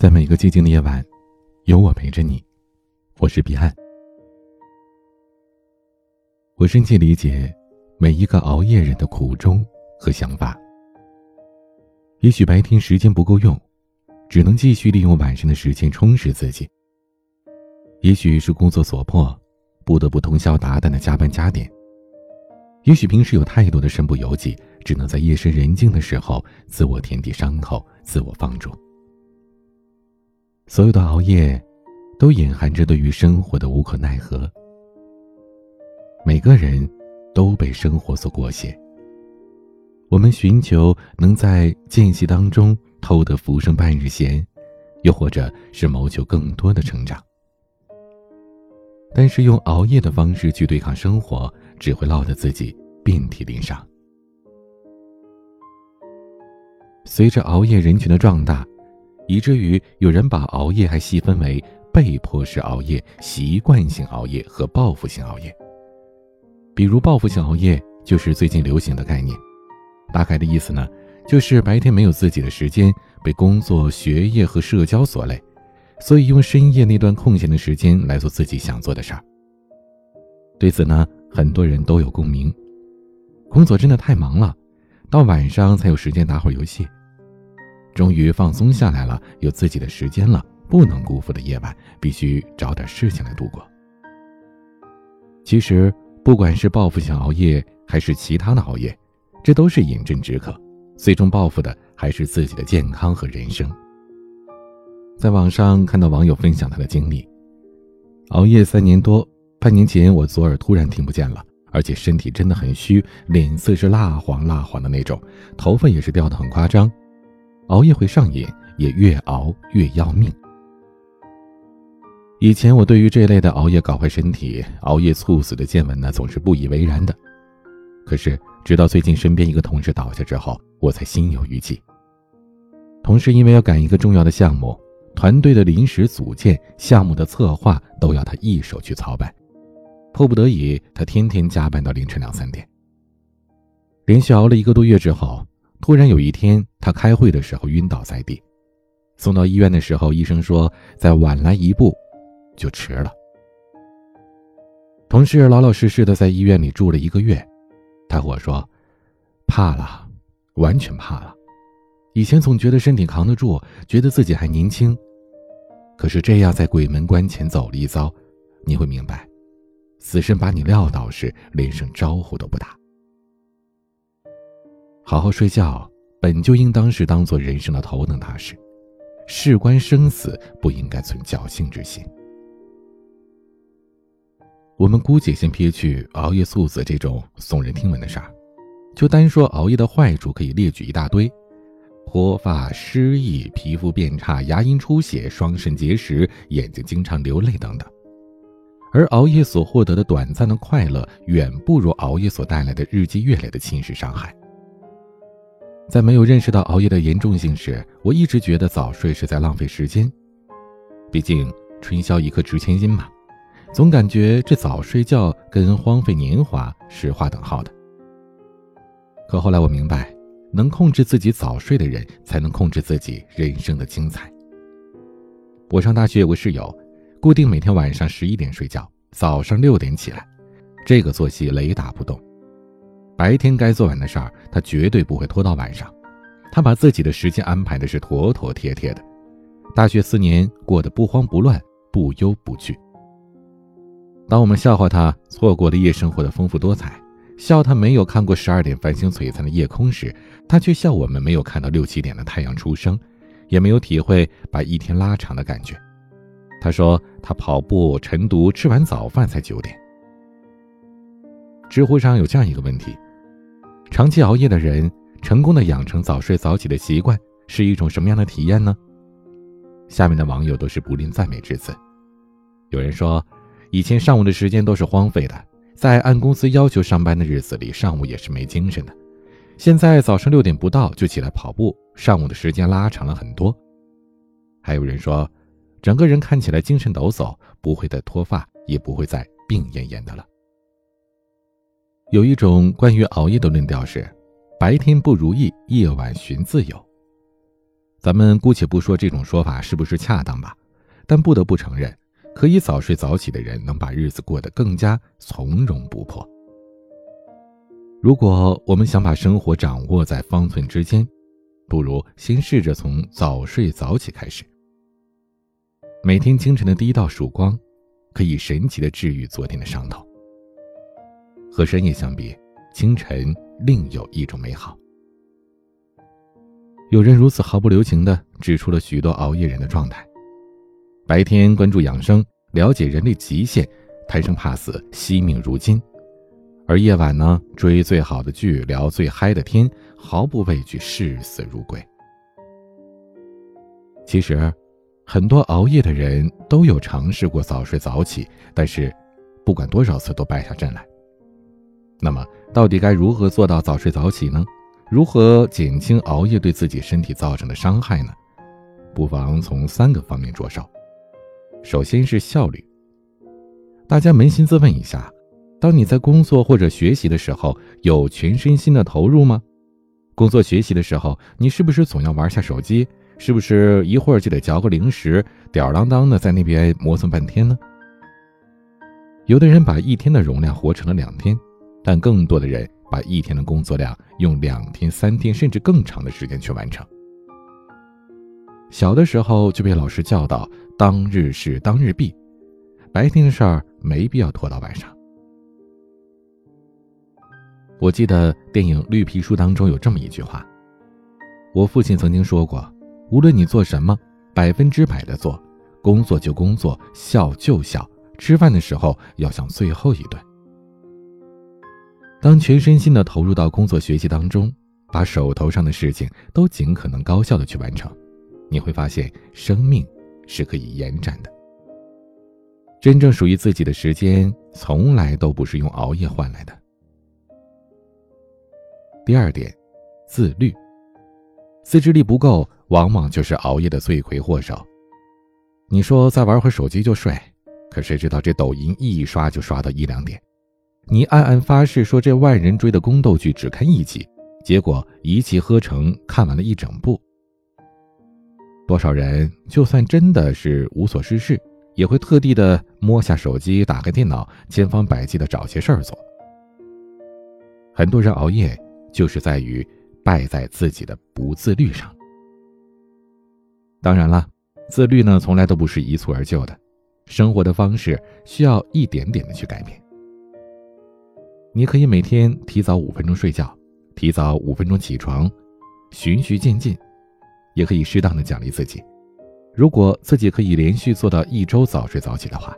在每个寂静的夜晚，有我陪着你。我是彼岸。我深切理解每一个熬夜人的苦衷和想法。也许白天时间不够用，只能继续利用晚上的时间充实自己。也许是工作所迫，不得不通宵达旦的加班加点。也许平时有太多的身不由己，只能在夜深人静的时候自我填底伤口，自我放逐。所有的熬夜，都隐含着对于生活的无可奈何。每个人都被生活所裹挟。我们寻求能在间隙当中偷得浮生半日闲，又或者是谋求更多的成长。但是用熬夜的方式去对抗生活，只会落得自己遍体鳞伤。随着熬夜人群的壮大。以至于有人把熬夜还细分为被迫式熬夜、习惯性熬夜和报复性熬夜。比如报复性熬夜就是最近流行的概念，大概的意思呢，就是白天没有自己的时间，被工作、学业和社交所累，所以用深夜那段空闲的时间来做自己想做的事儿。对此呢，很多人都有共鸣。工作真的太忙了，到晚上才有时间打会儿游戏。终于放松下来了，有自己的时间了。不能辜负的夜晚，必须找点事情来度过。其实，不管是报复性熬夜，还是其他的熬夜，这都是饮鸩止渴，最终报复的还是自己的健康和人生。在网上看到网友分享他的经历：熬夜三年多，半年前我左耳突然听不见了，而且身体真的很虚，脸色是蜡黄蜡黄的那种，头发也是掉的很夸张。熬夜会上瘾，也越熬越要命。以前我对于这类的熬夜搞坏身体、熬夜猝死的见闻呢，总是不以为然的。可是直到最近身边一个同事倒下之后，我才心有余悸。同事因为要赶一个重要的项目，团队的临时组建、项目的策划都要他一手去操办，迫不得已，他天天加班到凌晨两三点。连续熬了一个多月之后。突然有一天，他开会的时候晕倒在地，送到医院的时候，医生说再晚来一步，就迟了。同事老老实实的在医院里住了一个月，他和我说，怕了，完全怕了。以前总觉得身体扛得住，觉得自己还年轻，可是这样在鬼门关前走了一遭，你会明白，死神把你撂倒时，连声招呼都不打。好好睡觉，本就应当是当做人生的头等大事，事关生死，不应该存侥幸之心。我们姑且先撇去熬夜猝死这种耸人听闻的事儿，就单说熬夜的坏处，可以列举一大堆：脱发、失忆、皮肤变差、牙龈出血、双肾结石、眼睛经常流泪等等。而熬夜所获得的短暂的快乐，远不如熬夜所带来的日积月累的侵蚀伤害。在没有认识到熬夜的严重性时，我一直觉得早睡是在浪费时间。毕竟春宵一刻值千金嘛，总感觉这早睡觉跟荒废年华是划等号的。可后来我明白，能控制自己早睡的人，才能控制自己人生的精彩。我上大学有个室友，固定每天晚上十一点睡觉，早上六点起来，这个作息雷打不动。白天该做完的事儿，他绝对不会拖到晚上。他把自己的时间安排的是妥妥帖帖的，大学四年过得不慌不乱、不忧不惧。当我们笑话他错过了夜生活的丰富多彩，笑他没有看过十二点繁星璀璨的夜空时，他却笑我们没有看到六七点的太阳出生，也没有体会把一天拉长的感觉。他说他跑步、晨读、吃完早饭才九点。知乎上有这样一个问题。长期熬夜的人，成功的养成早睡早起的习惯，是一种什么样的体验呢？下面的网友都是不吝赞美之词。有人说，以前上午的时间都是荒废的，在按公司要求上班的日子里，上午也是没精神的。现在早上六点不到就起来跑步，上午的时间拉长了很多。还有人说，整个人看起来精神抖擞，不会再脱发，也不会再病恹恹的了。有一种关于熬夜的论调是，白天不如意，夜晚寻自由。咱们姑且不说这种说法是不是恰当吧，但不得不承认，可以早睡早起的人能把日子过得更加从容不迫。如果我们想把生活掌握在方寸之间，不如先试着从早睡早起开始。每天清晨的第一道曙光，可以神奇的治愈昨天的伤痛。和深夜相比，清晨另有一种美好。有人如此毫不留情地指出了许多熬夜人的状态：白天关注养生，了解人类极限，贪生怕死，惜命如金；而夜晚呢，追最好的剧，聊最嗨的天，毫不畏惧视死如归。其实。很多熬夜的人都有尝试过早睡早起，但是不管多少次都败下阵来。那么，到底该如何做到早睡早起呢？如何减轻熬夜对自己身体造成的伤害呢？不妨从三个方面着手。首先是效率。大家扪心自问一下：当你在工作或者学习的时候，有全身心的投入吗？工作学习的时候，你是不是总要玩下手机？是不是一会儿就得嚼个零食，吊儿郎当的在那边磨蹭半天呢？有的人把一天的容量活成了两天，但更多的人把一天的工作量用两天、三天甚至更长的时间去完成。小的时候就被老师教导“当日事当日毕”，白天的事儿没必要拖到晚上。我记得电影《绿皮书》当中有这么一句话，我父亲曾经说过。无论你做什么，百分之百的做，工作就工作，笑就笑，吃饭的时候要想最后一顿。当全身心的投入到工作学习当中，把手头上的事情都尽可能高效的去完成，你会发现生命是可以延展的。真正属于自己的时间，从来都不是用熬夜换来的。第二点，自律。自制力不够。往往就是熬夜的罪魁祸首。你说再玩会手机就睡，可谁知道这抖音一刷就刷到一两点。你暗暗发誓说这万人追的宫斗剧只看一集，结果一气呵成看完了一整部。多少人就算真的是无所事事，也会特地的摸下手机，打开电脑，千方百计的找些事儿做。很多人熬夜就是在于败在自己的不自律上。当然了，自律呢从来都不是一蹴而就的，生活的方式需要一点点的去改变。你可以每天提早五分钟睡觉，提早五分钟起床，循序渐进，也可以适当的奖励自己。如果自己可以连续做到一周早睡早起的话，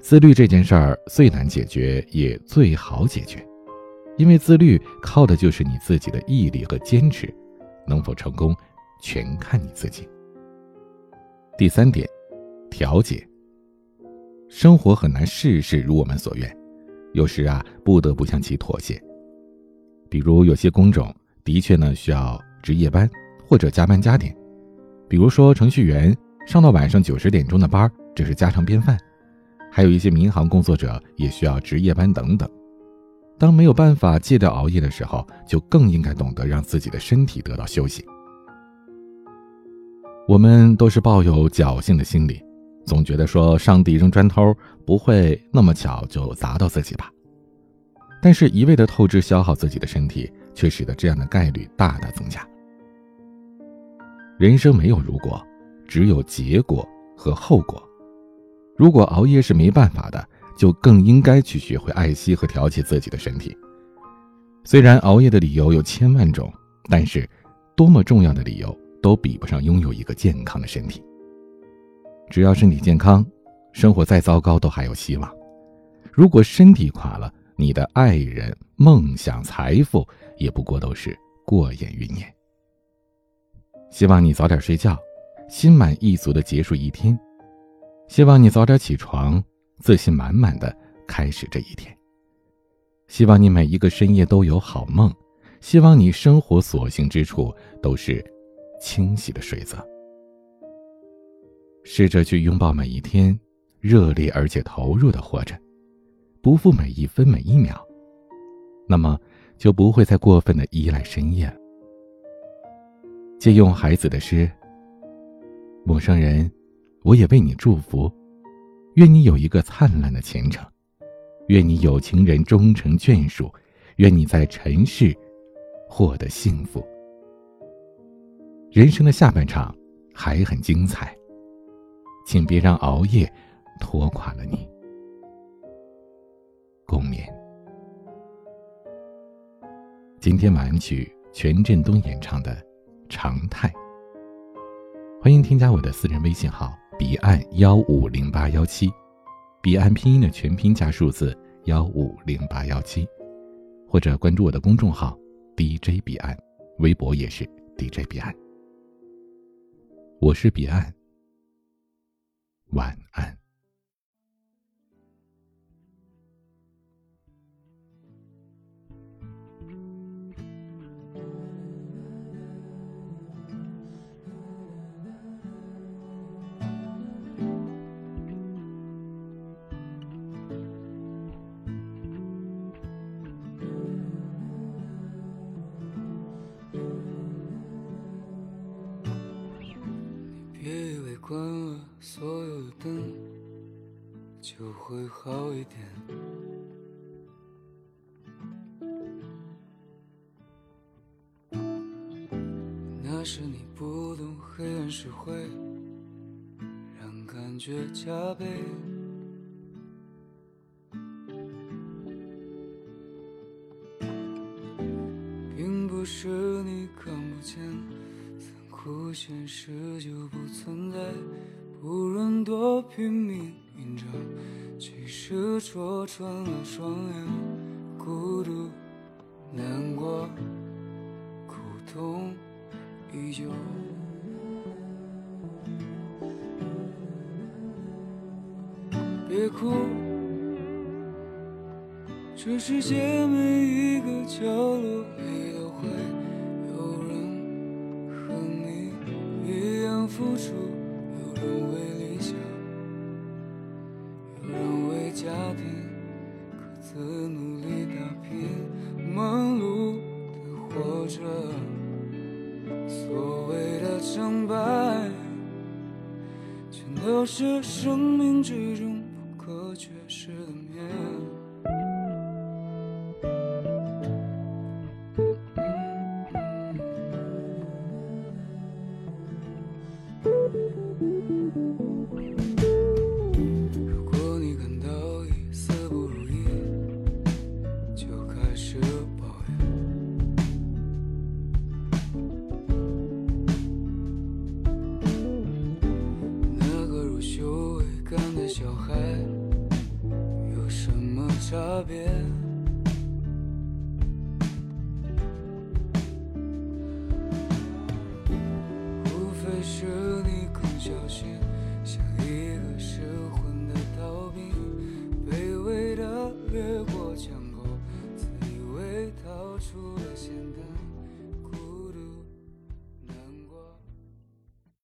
自律这件事儿最难解决也最好解决，因为自律靠的就是你自己的毅力和坚持，能否成功？全看你自己。第三点，调节。生活很难事事如我们所愿，有时啊不得不向其妥协。比如有些工种的确呢需要值夜班或者加班加点，比如说程序员上到晚上九十点钟的班，这是家常便饭。还有一些民航工作者也需要值夜班等等。当没有办法戒掉熬夜的时候，就更应该懂得让自己的身体得到休息。我们都是抱有侥幸的心理，总觉得说上帝扔砖头不会那么巧就砸到自己吧。但是，一味的透支消耗自己的身体，却使得这样的概率大大增加。人生没有如果，只有结果和后果。如果熬夜是没办法的，就更应该去学会爱惜和调节自己的身体。虽然熬夜的理由有千万种，但是多么重要的理由。都比不上拥有一个健康的身体。只要身体健康，生活再糟糕都还有希望。如果身体垮了，你的爱人、梦想、财富也不过都是过眼云烟。希望你早点睡觉，心满意足的结束一天；希望你早点起床，自信满满的开始这一天；希望你每一个深夜都有好梦；希望你生活所幸之处都是。清晰的水泽，试着去拥抱每一天，热烈而且投入的活着，不负每一分每一秒，那么就不会再过分的依赖深夜。借用孩子的诗：“陌生人，我也为你祝福，愿你有一个灿烂的前程，愿你有情人终成眷属，愿你在尘世获得幸福。人生的下半场还很精彩，请别让熬夜拖垮了你。”共勉。今天晚安曲全振东演唱的《常态》。欢迎添加我的私人微信号：彼岸幺五零八幺七，彼岸拼音的全拼加数字幺五零八幺七，或者关注我的公众号 DJ 彼岸，微博也是 DJ 彼岸。我是彼岸，晚安。会好一点。那时你不懂黑暗是会让感觉加倍，并不是你看不见。残酷现实就其实戳穿了双眼，孤独、难过、苦痛依旧。别哭，这世界每一个角落里都会有人和你一样。付出，有人为的努力打拼，忙碌的活着。所谓的成败，全都是生命之中不可缺失的面。差别，